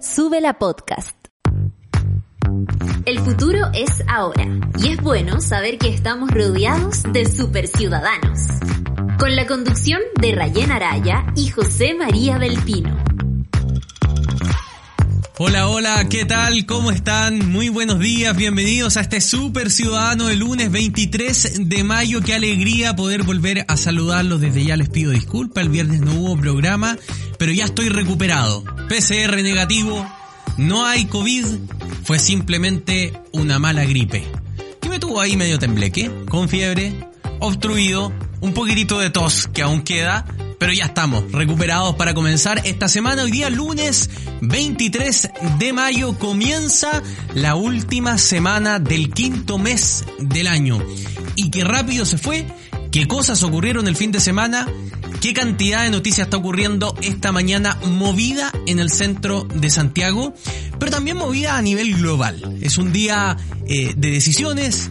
Sube la podcast. El futuro es ahora y es bueno saber que estamos rodeados de superciudadanos. Con la conducción de Rayén Araya y José María Belpino. Hola, hola, ¿qué tal? ¿Cómo están? Muy buenos días, bienvenidos a este Super Ciudadano del lunes 23 de mayo. Qué alegría poder volver a saludarlos. Desde ya les pido disculpas, el viernes no hubo programa, pero ya estoy recuperado. PCR negativo, no hay COVID, fue simplemente una mala gripe. ¿Qué me tuvo ahí medio tembleque? Con fiebre, obstruido, un poquitito de tos que aún queda, pero ya estamos recuperados para comenzar esta semana. Hoy día lunes 23 de mayo comienza la última semana del quinto mes del año. Y qué rápido se fue, qué cosas ocurrieron el fin de semana, qué cantidad de noticias está ocurriendo esta mañana movida en el centro de Santiago, pero también movida a nivel global. Es un día eh, de decisiones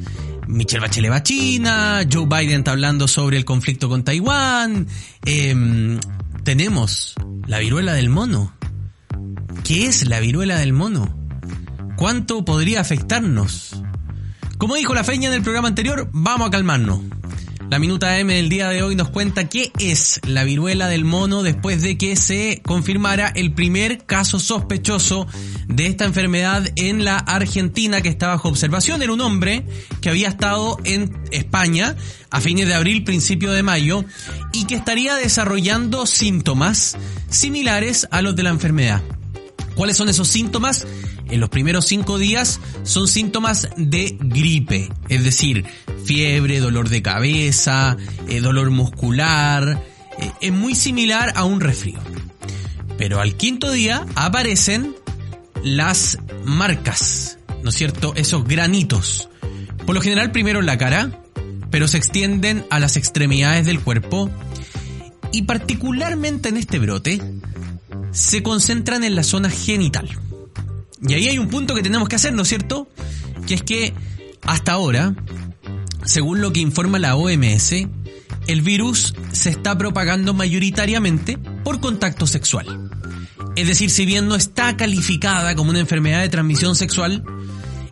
Michelle Bachelet va a China, Joe Biden está hablando sobre el conflicto con Taiwán, em, tenemos la viruela del mono. ¿Qué es la viruela del mono? ¿Cuánto podría afectarnos? Como dijo la feña en el programa anterior, vamos a calmarnos. La Minuta M del día de hoy nos cuenta qué es la viruela del mono después de que se confirmara el primer caso sospechoso de esta enfermedad en la Argentina que está bajo observación. Era un hombre que había estado en España a fines de abril, principio de mayo, y que estaría desarrollando síntomas similares a los de la enfermedad. ¿Cuáles son esos síntomas? En los primeros cinco días son síntomas de gripe, es decir, fiebre, dolor de cabeza, eh, dolor muscular, eh, es muy similar a un resfrío. Pero al quinto día aparecen las marcas, ¿no es cierto? Esos granitos. Por lo general primero en la cara, pero se extienden a las extremidades del cuerpo y particularmente en este brote se concentran en la zona genital. Y ahí hay un punto que tenemos que hacer, ¿no es cierto? Que es que hasta ahora, según lo que informa la OMS, el virus se está propagando mayoritariamente por contacto sexual. Es decir, si bien no está calificada como una enfermedad de transmisión sexual,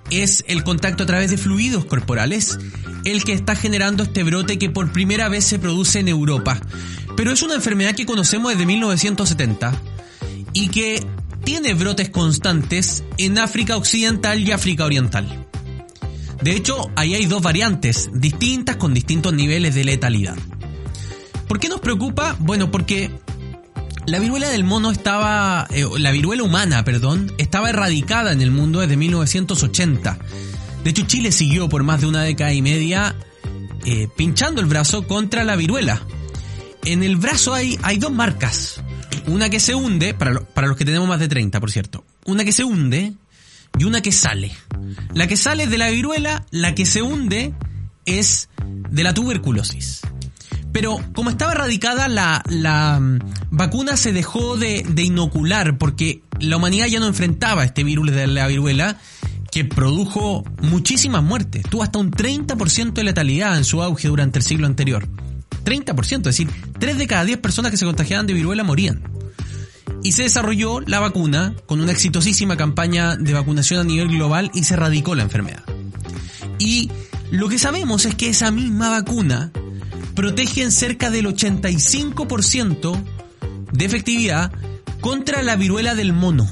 es el contacto a través de fluidos corporales el que está generando este brote que por primera vez se produce en Europa. Pero es una enfermedad que conocemos desde 1970 y que tiene brotes constantes en África Occidental y África Oriental. De hecho, ahí hay dos variantes distintas con distintos niveles de letalidad. ¿Por qué nos preocupa? Bueno, porque la viruela del mono estaba, eh, la viruela humana, perdón, estaba erradicada en el mundo desde 1980. De hecho, Chile siguió por más de una década y media eh, pinchando el brazo contra la viruela. En el brazo hay, hay dos marcas. Una que se hunde, para, para los que tenemos más de 30, por cierto. Una que se hunde y una que sale. La que sale es de la viruela, la que se hunde es de la tuberculosis. Pero como estaba erradicada, la, la mm, vacuna se dejó de, de, inocular porque la humanidad ya no enfrentaba este virus de la viruela que produjo muchísimas muertes. Tuvo hasta un 30% de letalidad en su auge durante el siglo anterior. 30%, es decir, 3 de cada 10 personas que se contagiaban de viruela morían y se desarrolló la vacuna con una exitosísima campaña de vacunación a nivel global y se erradicó la enfermedad. Y lo que sabemos es que esa misma vacuna protege en cerca del 85% de efectividad contra la viruela del mono.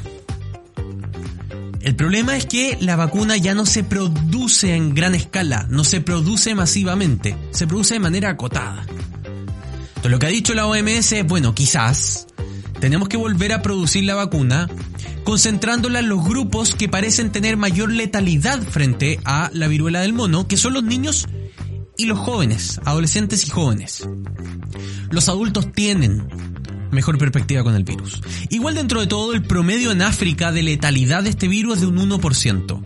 El problema es que la vacuna ya no se produce en gran escala, no se produce masivamente, se produce de manera acotada. Entonces lo que ha dicho la OMS es, bueno, quizás tenemos que volver a producir la vacuna concentrándola en los grupos que parecen tener mayor letalidad frente a la viruela del mono, que son los niños y los jóvenes, adolescentes y jóvenes. Los adultos tienen mejor perspectiva con el virus. Igual dentro de todo, el promedio en África de letalidad de este virus es de un 1%.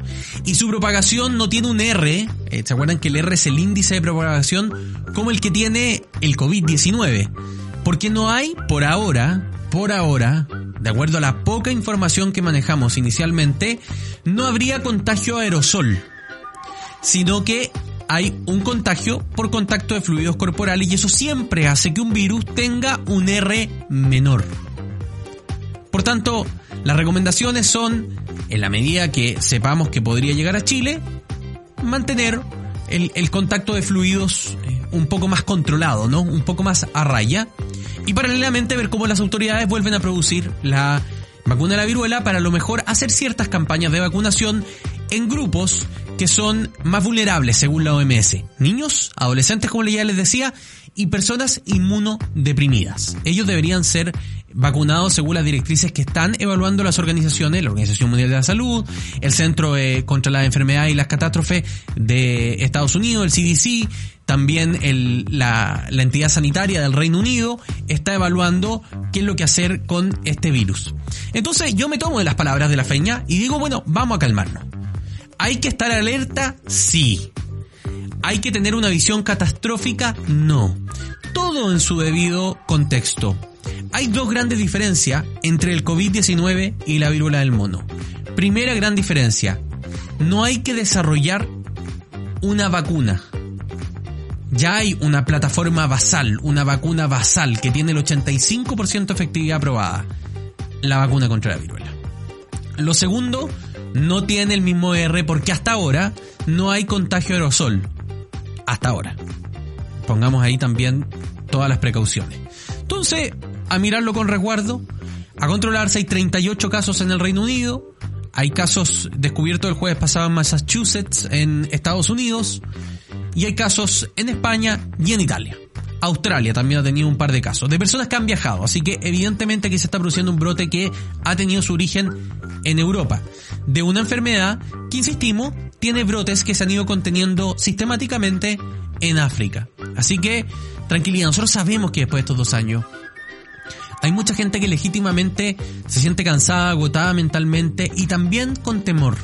Y su propagación no tiene un R, eh, ¿se acuerdan que el R es el índice de propagación como el que tiene el COVID-19? Porque no hay, por ahora, por ahora, de acuerdo a la poca información que manejamos inicialmente, no habría contagio aerosol, sino que hay un contagio por contacto de fluidos corporales y eso siempre hace que un virus tenga un R menor. Por tanto, las recomendaciones son, en la medida que sepamos que podría llegar a Chile, mantener el, contacto de fluidos eh, un poco más controlado, ¿no? Un poco más a raya. Y paralelamente ver cómo las autoridades vuelven a producir la vacuna de la viruela para a lo mejor hacer ciertas campañas de vacunación en grupos que son más vulnerables según la OMS. Niños, adolescentes como ya les decía, y personas inmunodeprimidas. Ellos deberían ser vacunados según las directrices que están evaluando las organizaciones, la Organización Mundial de la Salud, el Centro eh, contra la Enfermedad y las Catástrofes de Estados Unidos, el CDC, también la, la entidad sanitaria del Reino Unido está evaluando qué es lo que hacer con este virus. Entonces yo me tomo de las palabras de la feña y digo, bueno, vamos a calmarnos. ¿Hay que estar alerta? Sí. ¿Hay que tener una visión catastrófica? No. Todo en su debido contexto. Hay dos grandes diferencias entre el COVID-19 y la viruela del mono. Primera gran diferencia, no hay que desarrollar una vacuna. Ya hay una plataforma basal, una vacuna basal que tiene el 85% de efectividad aprobada. La vacuna contra la viruela. Lo segundo, no tiene el mismo R porque hasta ahora no hay contagio aerosol. Hasta ahora. Pongamos ahí también todas las precauciones. Entonces, a mirarlo con resguardo, a controlarse. Hay 38 casos en el Reino Unido, hay casos descubiertos el jueves pasado en Massachusetts, en Estados Unidos, y hay casos en España y en Italia. Australia también ha tenido un par de casos de personas que han viajado, así que evidentemente aquí se está produciendo un brote que ha tenido su origen en Europa, de una enfermedad que, insistimos, tiene brotes que se han ido conteniendo sistemáticamente en África. Así que, tranquilidad, nosotros sabemos que después de estos dos años hay mucha gente que legítimamente se siente cansada, agotada mentalmente y también con temor.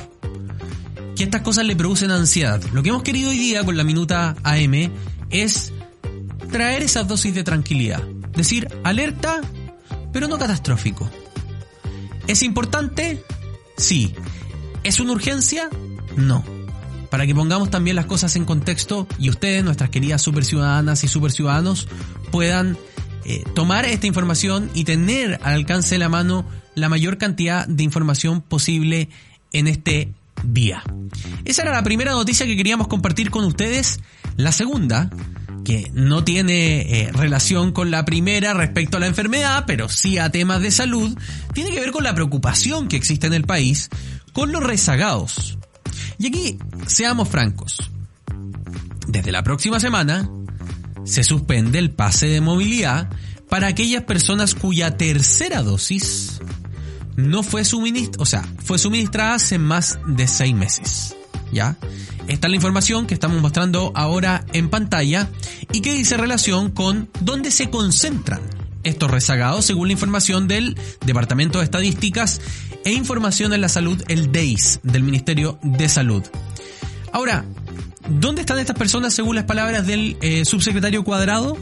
Que estas cosas le producen ansiedad. Lo que hemos querido hoy día con la minuta AM es traer esas dosis de tranquilidad. Decir, alerta, pero no catastrófico. ¿Es importante? Sí. ¿Es una urgencia? No. Para que pongamos también las cosas en contexto y ustedes, nuestras queridas super ciudadanas y super ciudadanos, puedan eh, tomar esta información y tener al alcance de la mano la mayor cantidad de información posible en este día. Esa era la primera noticia que queríamos compartir con ustedes. La segunda, que no tiene eh, relación con la primera respecto a la enfermedad, pero sí a temas de salud, tiene que ver con la preocupación que existe en el país con los rezagados. Y aquí, seamos francos. Desde la próxima semana, se suspende el pase de movilidad para aquellas personas cuya tercera dosis no fue suministrada, o sea, fue suministrada hace más de seis meses. ¿Ya? Esta es la información que estamos mostrando ahora en pantalla y que dice relación con dónde se concentran estos rezagados según la información del Departamento de Estadísticas e Información en la Salud, el DEIS, del Ministerio de Salud. Ahora, ¿Dónde están estas personas según las palabras del eh, subsecretario Cuadrado?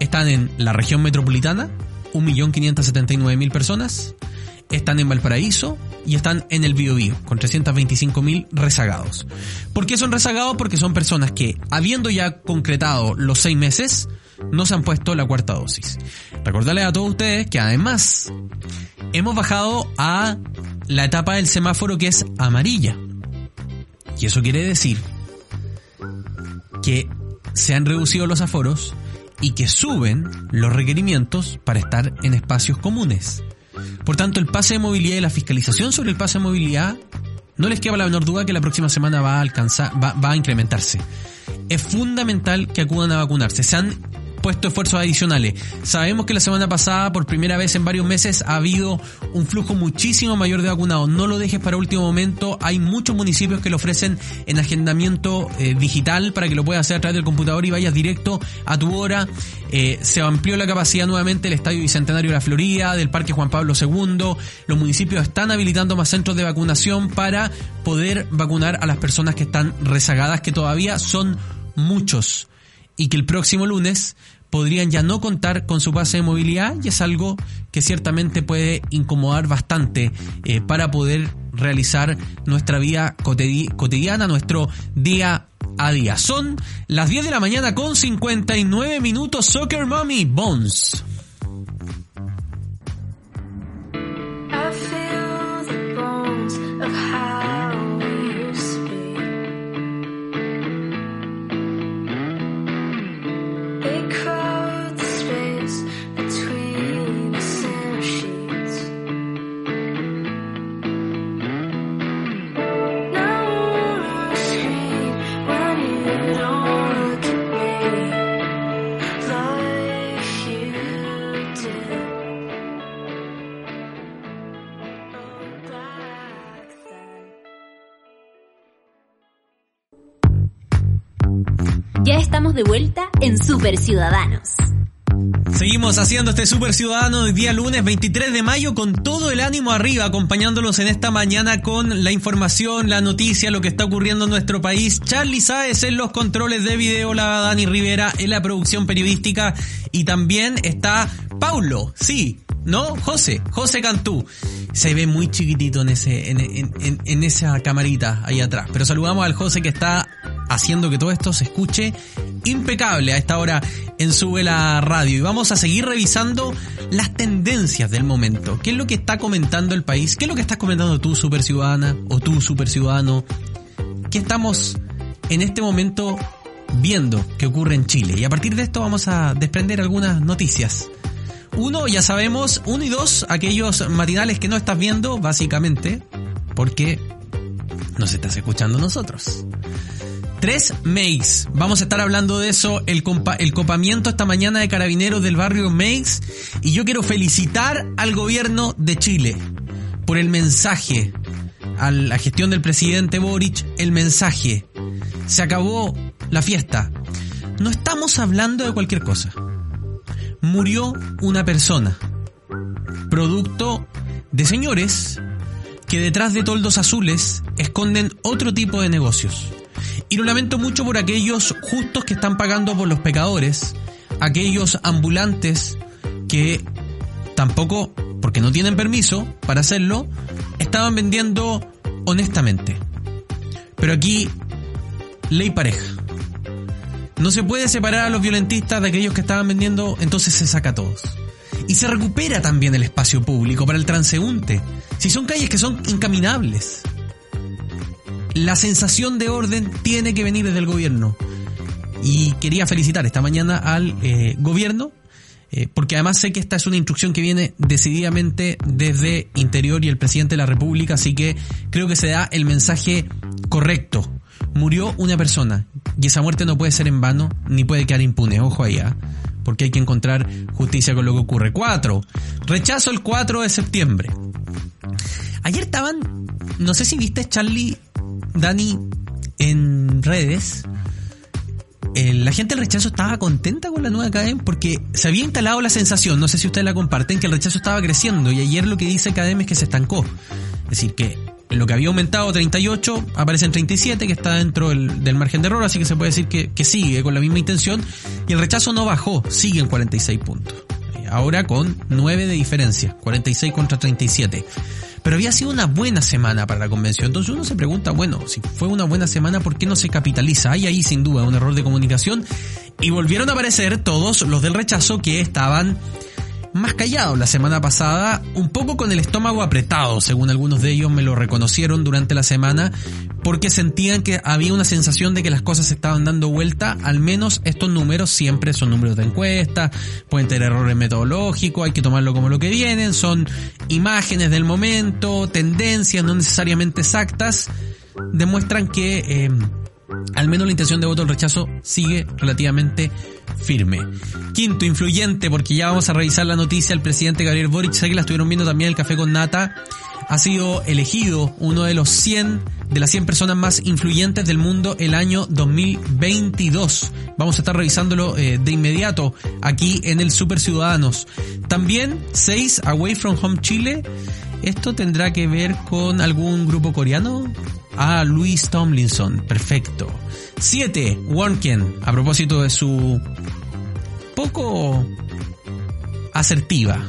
Están en la región metropolitana, 1.579.000 personas. Están en Valparaíso y están en el Biobío, con 325.000 rezagados. ¿Por qué son rezagados? Porque son personas que, habiendo ya concretado los seis meses, no se han puesto la cuarta dosis. Recordarles a todos ustedes que además hemos bajado a la etapa del semáforo que es amarilla. Y eso quiere decir que se han reducido los aforos y que suben los requerimientos para estar en espacios comunes. Por tanto, el pase de movilidad y la fiscalización sobre el pase de movilidad no les queda la menor duda que la próxima semana va a alcanzar, va, va a incrementarse. Es fundamental que acudan a vacunarse. Se han puesto esfuerzos adicionales. Sabemos que la semana pasada, por primera vez en varios meses, ha habido un flujo muchísimo mayor de vacunados. No lo dejes para último momento. Hay muchos municipios que lo ofrecen en agendamiento eh, digital para que lo puedas hacer a través del computador y vayas directo a tu hora. Eh, se amplió la capacidad nuevamente del Estadio Bicentenario de la Florida, del Parque Juan Pablo II. Los municipios están habilitando más centros de vacunación para poder vacunar a las personas que están rezagadas, que todavía son muchos y que el próximo lunes podrían ya no contar con su pase de movilidad y es algo que ciertamente puede incomodar bastante eh, para poder realizar nuestra vida cotidiana, nuestro día a día. Son las 10 de la mañana con 59 minutos Soccer Mommy Bones. Super Ciudadanos. Seguimos haciendo este Super Ciudadano el día lunes 23 de mayo con todo el ánimo arriba, acompañándolos en esta mañana con la información, la noticia, lo que está ocurriendo en nuestro país. Charlie Sáez en los controles de video, la Dani Rivera en la producción periodística y también está Paulo, sí, ¿no? José, José Cantú. Se ve muy chiquitito en ese, en, en, en, esa camarita ahí atrás. Pero saludamos al José que está haciendo que todo esto se escuche impecable a esta hora en Sube la Radio. Y vamos a seguir revisando las tendencias del momento. ¿Qué es lo que está comentando el país? ¿Qué es lo que estás comentando tú, super ciudadana? O tú, super ciudadano? ¿Qué estamos en este momento viendo que ocurre en Chile? Y a partir de esto vamos a desprender algunas noticias. Uno, ya sabemos, uno y dos, aquellos matinales que no estás viendo, básicamente, porque nos estás escuchando nosotros. Tres Meix. Vamos a estar hablando de eso, el, el copamiento esta mañana de carabineros del barrio Meix. Y yo quiero felicitar al gobierno de Chile por el mensaje, a la gestión del presidente Boric, el mensaje. Se acabó la fiesta. No estamos hablando de cualquier cosa. Murió una persona. Producto de señores que detrás de toldos azules esconden otro tipo de negocios y lo lamento mucho por aquellos justos que están pagando por los pecadores, aquellos ambulantes que tampoco, porque no tienen permiso para hacerlo, estaban vendiendo honestamente. Pero aquí, ley pareja. No se puede separar a los violentistas de aquellos que estaban vendiendo, entonces se saca a todos. Y se recupera también el espacio público para el transeúnte. Si son calles que son incaminables la sensación de orden tiene que venir desde el gobierno. Y quería felicitar esta mañana al eh, gobierno, eh, porque además sé que esta es una instrucción que viene decididamente desde Interior y el presidente de la República, así que creo que se da el mensaje correcto. Murió una persona y esa muerte no puede ser en vano ni puede quedar impune. Ojo allá, porque hay que encontrar justicia con lo que ocurre. Cuatro, rechazo el 4 de septiembre. Ayer estaban, no sé si viste Charlie, Dani, en redes, la gente del rechazo estaba contenta con la nueva Academia porque se había instalado la sensación, no sé si ustedes la comparten, que el rechazo estaba creciendo y ayer lo que dice Academia es que se estancó. Es decir, que lo que había aumentado 38 aparece en 37, que está dentro del, margen de error, así que se puede decir que, que, sigue con la misma intención y el rechazo no bajó, sigue en 46 puntos. Ahora con 9 de diferencia, 46 contra 37 pero había sido una buena semana para la convención. Entonces uno se pregunta, bueno, si fue una buena semana, ¿por qué no se capitaliza? Hay ahí sin duda un error de comunicación y volvieron a aparecer todos los del rechazo que estaban más callado la semana pasada, un poco con el estómago apretado, según algunos de ellos me lo reconocieron durante la semana, porque sentían que había una sensación de que las cosas estaban dando vuelta, al menos estos números siempre son números de encuesta, pueden tener errores metodológicos, hay que tomarlo como lo que vienen, son imágenes del momento, tendencias no necesariamente exactas, demuestran que eh, al menos la intención de voto del rechazo sigue relativamente firme. Quinto, influyente, porque ya vamos a revisar la noticia, el presidente Gabriel Boric, sé que la estuvieron viendo también el café con nata, ha sido elegido uno de los 100, de las 100 personas más influyentes del mundo el año 2022. Vamos a estar revisándolo eh, de inmediato aquí en el Super Ciudadanos. También 6, Away from Home Chile. ¿Esto tendrá que ver con algún grupo coreano? Ah, Luis Tomlinson, perfecto. 7. Warnken, a propósito de su poco asertiva.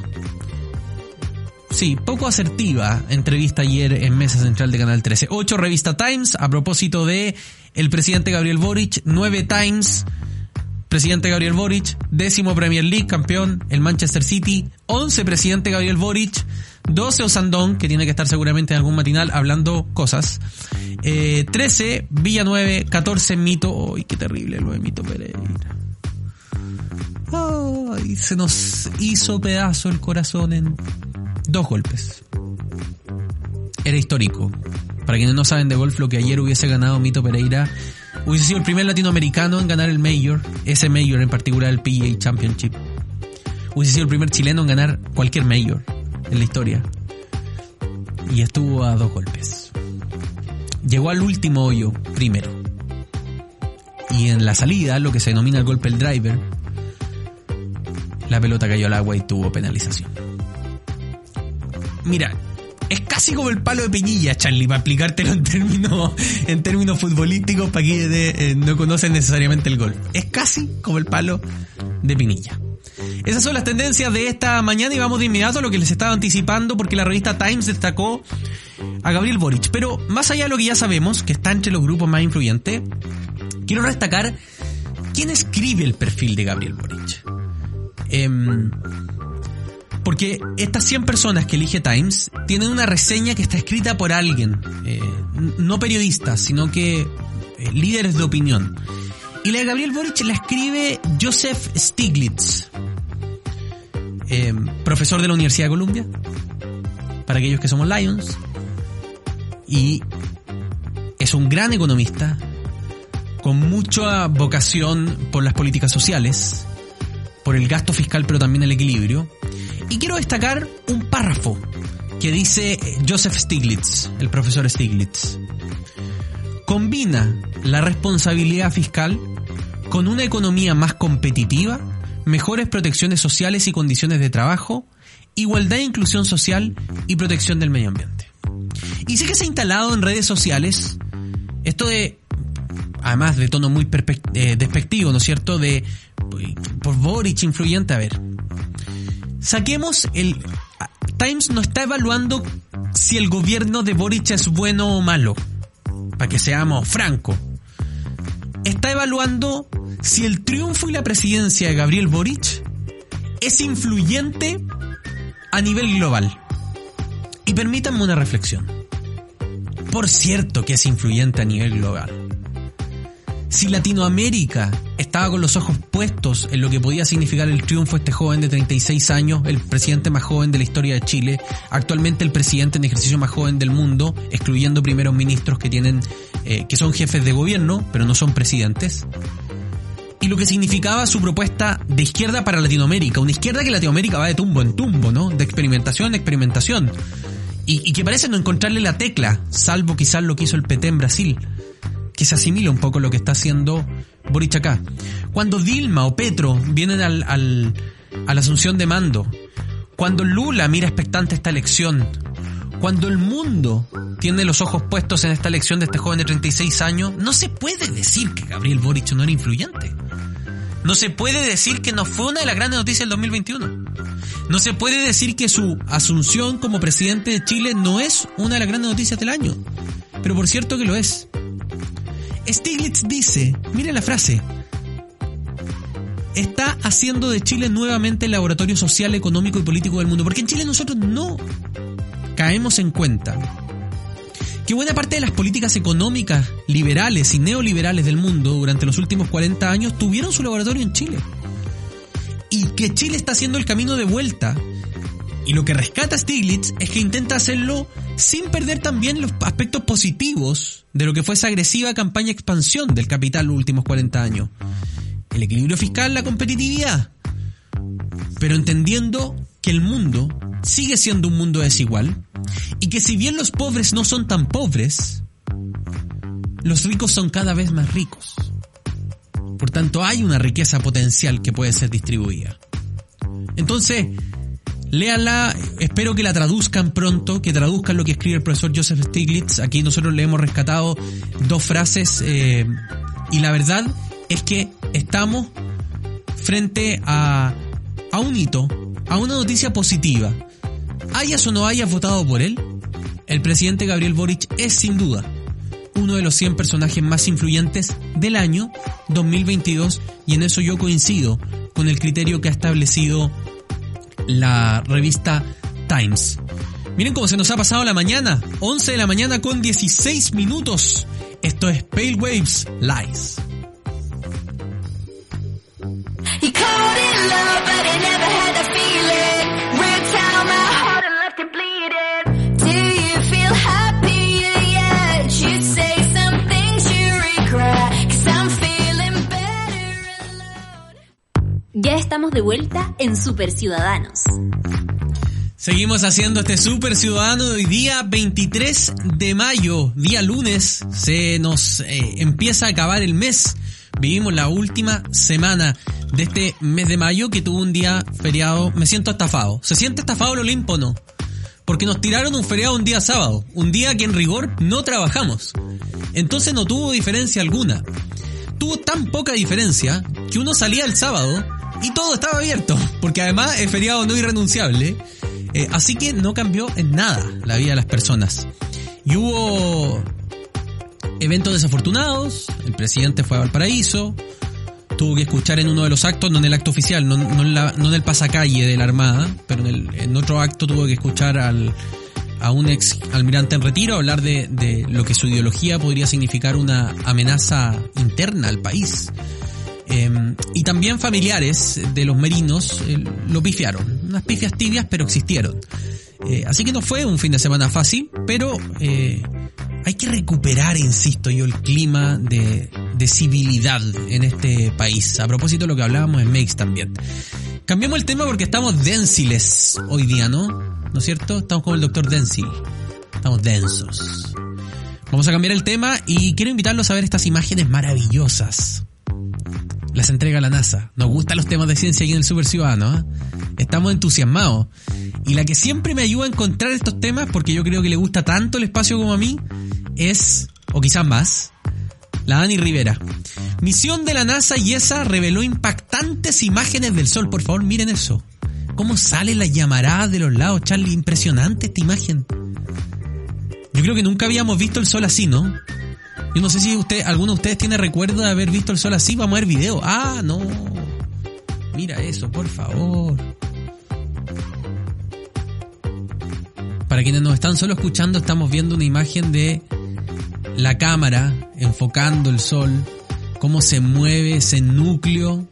Sí, poco asertiva entrevista ayer en Mesa Central de Canal 13. 8. Revista Times, a propósito de el presidente Gabriel Boric. 9. Times, presidente Gabriel Boric. Décimo Premier League, campeón, el Manchester City. 11. Presidente Gabriel Boric. 12 Osandón, que tiene que estar seguramente en algún matinal hablando cosas. Eh, 13 Villa 9, 14 Mito. ¡Ay, qué terrible lo de Mito Pereira! ¡Ay! Se nos hizo pedazo el corazón en dos golpes. Era histórico. Para quienes no saben de golf, lo que ayer hubiese ganado Mito Pereira hubiese sido el primer latinoamericano en ganar el Major, ese Major en particular el PGA Championship. Hubiese sido el primer chileno en ganar cualquier Major en la historia. Y estuvo a dos golpes. Llegó al último hoyo primero. y en la salida, lo que se denomina el golpe del driver, la pelota cayó al agua y tuvo penalización. Mira, es casi como el palo de Peñilla, Charlie, para aplicártelo en términos, en términos futbolísticos para quienes eh, no conocen necesariamente el gol. Es casi como el palo de Pinilla. Esas son las tendencias de esta mañana y vamos de inmediato a lo que les estaba anticipando porque la revista Times destacó a Gabriel Boric. Pero más allá de lo que ya sabemos, que está entre los grupos más influyentes, quiero destacar quién escribe el perfil de Gabriel Boric. Em, porque estas 100 personas que elige Times tienen una reseña que está escrita por alguien, eh, no periodistas, sino que eh, líderes de opinión. Y la de Gabriel Boric la escribe Joseph Stiglitz, eh, profesor de la Universidad de Columbia, para aquellos que somos Lions, y es un gran economista, con mucha vocación por las políticas sociales, por el gasto fiscal, pero también el equilibrio. Y quiero destacar un párrafo que dice Joseph Stiglitz, el profesor Stiglitz. Combina la responsabilidad fiscal con una economía más competitiva, mejores protecciones sociales y condiciones de trabajo, igualdad e inclusión social y protección del medio ambiente. Y sí que se ha instalado en redes sociales esto de, además de tono muy eh, despectivo, ¿no es cierto?, de por Boric influyente, a ver. Saquemos el... Times no está evaluando si el gobierno de Boric es bueno o malo, para que seamos francos. Está evaluando si el triunfo y la presidencia de Gabriel Boric es influyente a nivel global. Y permítanme una reflexión. Por cierto que es influyente a nivel global. Si Latinoamérica estaba con los ojos puestos en lo que podía significar el triunfo este joven de 36 años, el presidente más joven de la historia de Chile, actualmente el presidente en ejercicio más joven del mundo, excluyendo primeros ministros que tienen, eh, que son jefes de gobierno, pero no son presidentes, y lo que significaba su propuesta de izquierda para Latinoamérica, una izquierda que Latinoamérica va de tumbo en tumbo, ¿no? De experimentación en experimentación. Y que parece no encontrarle la tecla, salvo quizás lo que hizo el PT en Brasil que se asimila un poco lo que está haciendo Boric acá. Cuando Dilma o Petro vienen al, al, a la asunción de mando, cuando Lula mira expectante esta elección, cuando el mundo tiene los ojos puestos en esta elección de este joven de 36 años, no se puede decir que Gabriel Boric no era influyente. No se puede decir que no fue una de las grandes noticias del 2021. No se puede decir que su asunción como presidente de Chile no es una de las grandes noticias del año. Pero por cierto que lo es. Stiglitz dice, mire la frase, está haciendo de Chile nuevamente el laboratorio social, económico y político del mundo, porque en Chile nosotros no caemos en cuenta que buena parte de las políticas económicas liberales y neoliberales del mundo durante los últimos 40 años tuvieron su laboratorio en Chile. Y que Chile está haciendo el camino de vuelta. Y lo que rescata Stiglitz es que intenta hacerlo sin perder también los aspectos positivos de lo que fue esa agresiva campaña expansión del capital los últimos 40 años. El equilibrio fiscal, la competitividad. Pero entendiendo que el mundo sigue siendo un mundo desigual y que si bien los pobres no son tan pobres, los ricos son cada vez más ricos. Por tanto, hay una riqueza potencial que puede ser distribuida. Entonces, Léanla, espero que la traduzcan pronto, que traduzcan lo que escribe el profesor Joseph Stiglitz. Aquí nosotros le hemos rescatado dos frases eh, y la verdad es que estamos frente a, a un hito, a una noticia positiva. Hayas o no hayas votado por él, el presidente Gabriel Boric es sin duda uno de los 100 personajes más influyentes del año 2022 y en eso yo coincido con el criterio que ha establecido la revista Times. Miren cómo se nos ha pasado la mañana. 11 de la mañana con 16 minutos. Esto es Pale Waves Lies. Estamos de vuelta en Super Ciudadanos. Seguimos haciendo este Super Ciudadano hoy día 23 de mayo, día lunes, se nos eh, empieza a acabar el mes, Vivimos la última semana de este mes de mayo que tuvo un día feriado. Me siento estafado. ¿Se siente estafado el Olimpo no? Porque nos tiraron un feriado un día sábado. Un día que en rigor no trabajamos. Entonces no tuvo diferencia alguna. Tuvo tan poca diferencia que uno salía el sábado y todo estaba abierto. Porque además es feriado no irrenunciable. Eh, así que no cambió en nada la vida de las personas. Y hubo eventos desafortunados, el presidente fue a Valparaíso, tuvo que escuchar en uno de los actos, no en el acto oficial, no, en, el pasacalle de la Armada, pero en, otro acto tuvo que escuchar al, a un ex almirante en retiro hablar de, de, lo que su ideología podría significar una amenaza interna al país. Em, y también familiares de los merinos eh, lo pifiaron. Unas pifias tibias, pero existieron. Eh, así que no fue un fin de semana fácil, pero eh, hay que recuperar, insisto yo, el clima de, de civilidad en este país. A propósito de lo que hablábamos en Makes también. Cambiamos el tema porque estamos densiles hoy día, ¿no? ¿No es cierto? Estamos como el doctor Densil. Estamos densos. Vamos a cambiar el tema y quiero invitarlos a ver estas imágenes maravillosas. Las entrega la NASA. Nos gustan los temas de ciencia aquí en el Super Ciudadano. ¿eh? Estamos entusiasmados. Y la que siempre me ayuda a encontrar estos temas, porque yo creo que le gusta tanto el espacio como a mí, es, o quizás más, la Dani Rivera. Misión de la NASA y esa reveló impactantes imágenes del Sol. Por favor, miren eso. ¿Cómo sale la llamarada de los lados, Charlie? Impresionante esta imagen. Yo creo que nunca habíamos visto el Sol así, ¿no? Yo no sé si usted, alguno de ustedes tiene recuerdo de haber visto el Sol así. Vamos a ver video. Ah, no. Mira eso, por favor. Para quienes nos están solo escuchando, estamos viendo una imagen de la cámara enfocando el sol, cómo se mueve ese núcleo,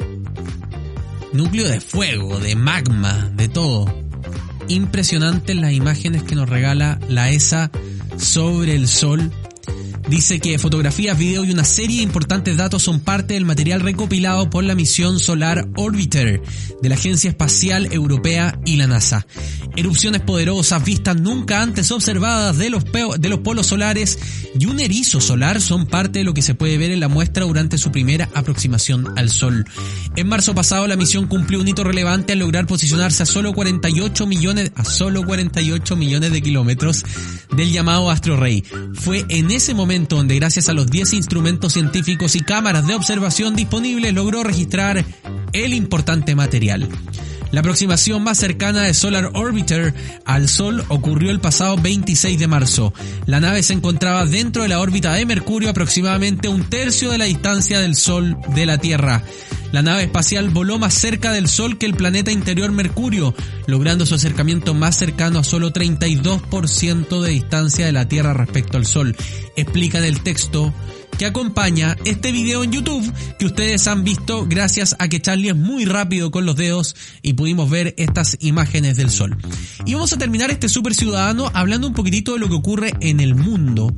núcleo de fuego, de magma, de todo. Impresionantes las imágenes que nos regala la ESA sobre el sol Dice que fotografías, video y una serie de importantes datos son parte del material recopilado por la misión Solar Orbiter de la Agencia Espacial Europea y la NASA. Erupciones poderosas, vistas nunca antes observadas de los, de los polos solares y un erizo solar son parte de lo que se puede ver en la muestra durante su primera aproximación al Sol. En marzo pasado la misión cumplió un hito relevante al lograr posicionarse a solo 48 millones, a solo 48 millones de kilómetros del llamado Astro Rey. Fue en ese momento donde gracias a los 10 instrumentos científicos y cámaras de observación disponibles logró registrar el importante material. La aproximación más cercana de Solar Orbiter al Sol ocurrió el pasado 26 de marzo. La nave se encontraba dentro de la órbita de Mercurio aproximadamente un tercio de la distancia del Sol de la Tierra. La nave espacial voló más cerca del Sol que el planeta interior Mercurio, logrando su acercamiento más cercano a solo 32% de distancia de la Tierra respecto al Sol. Explica en el texto que acompaña este video en YouTube que ustedes han visto gracias a que Charlie es muy rápido con los dedos y pudimos ver estas imágenes del Sol. Y vamos a terminar este super ciudadano hablando un poquitito de lo que ocurre en el mundo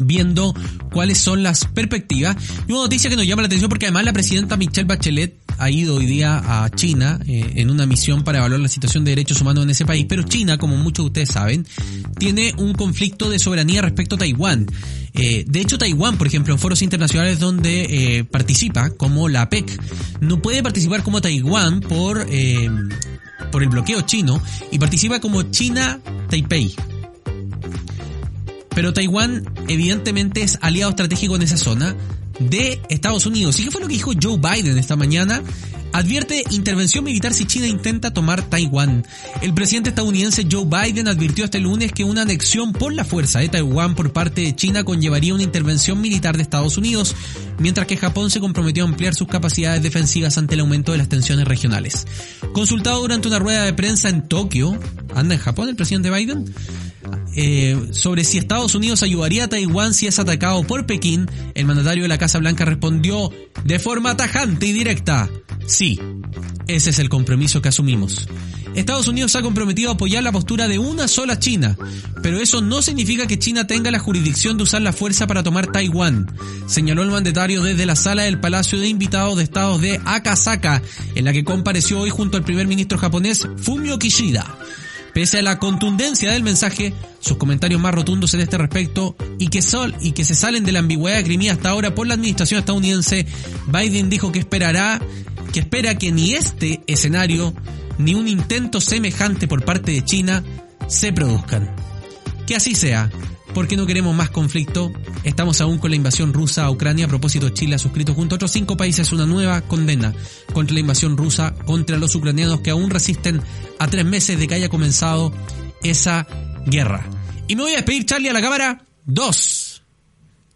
viendo cuáles son las perspectivas. Y una noticia que nos llama la atención porque además la presidenta Michelle Bachelet ha ido hoy día a China eh, en una misión para evaluar la situación de derechos humanos en ese país, pero China, como muchos de ustedes saben, tiene un conflicto de soberanía respecto a Taiwán. Eh, de hecho, Taiwán, por ejemplo, en foros internacionales donde eh, participa, como la APEC, no puede participar como Taiwán por, por el bloqueo chino y participa como China Taipei. Pero Taiwán evidentemente es aliado estratégico en esa zona de Estados Unidos. ¿Y qué fue lo que dijo Joe Biden esta mañana? Advierte intervención militar si China intenta tomar Taiwán. El presidente estadounidense Joe Biden advirtió este lunes que una anexión por la fuerza de Taiwán por parte de China conllevaría una intervención militar de Estados Unidos, mientras que Japón se comprometió a ampliar sus capacidades defensivas ante el aumento de las tensiones regionales. Consultado durante una rueda de prensa en Tokio, ¿anda en Japón el presidente Biden? Eh, sobre si Estados Unidos ayudaría a Taiwán si es atacado por Pekín, el mandatario de la Casa Blanca respondió de forma tajante y directa, sí, ese es el compromiso que asumimos. Estados Unidos ha comprometido a apoyar la postura de una sola China, pero eso no significa que China tenga la jurisdicción de usar la fuerza para tomar Taiwán, señaló el mandatario desde la sala del Palacio de Invitados de Estados de Akasaka, en la que compareció hoy junto al primer ministro japonés Fumio Kishida. Pese a la contundencia del mensaje, sus comentarios más rotundos en este respecto y que, sol, y que se salen de la ambigüedad crimía hasta ahora por la administración estadounidense, Biden dijo que esperará, que espera que ni este escenario ni un intento semejante por parte de China se produzcan. Que así sea, porque no queremos más conflicto. Estamos aún con la invasión rusa a Ucrania. A propósito, Chile ha suscrito junto a otros cinco países una nueva condena contra la invasión rusa contra los ucranianos que aún resisten a tres meses de que haya comenzado esa guerra. Y me voy a despedir, Charlie, a la cámara. Dos.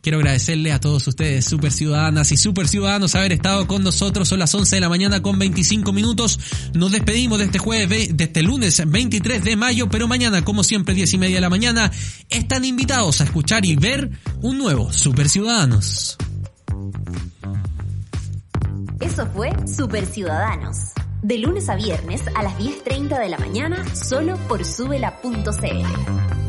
Quiero agradecerle a todos ustedes, super ciudadanas y super ciudadanos, haber estado con nosotros. Son las 11 de la mañana con 25 minutos. Nos despedimos de este jueves, de este lunes 23 de mayo, pero mañana, como siempre, 10 y media de la mañana, están invitados a escuchar y ver un nuevo Super Ciudadanos. Eso fue Super Ciudadanos. De lunes a viernes a las 10.30 de la mañana, solo por subela.cl.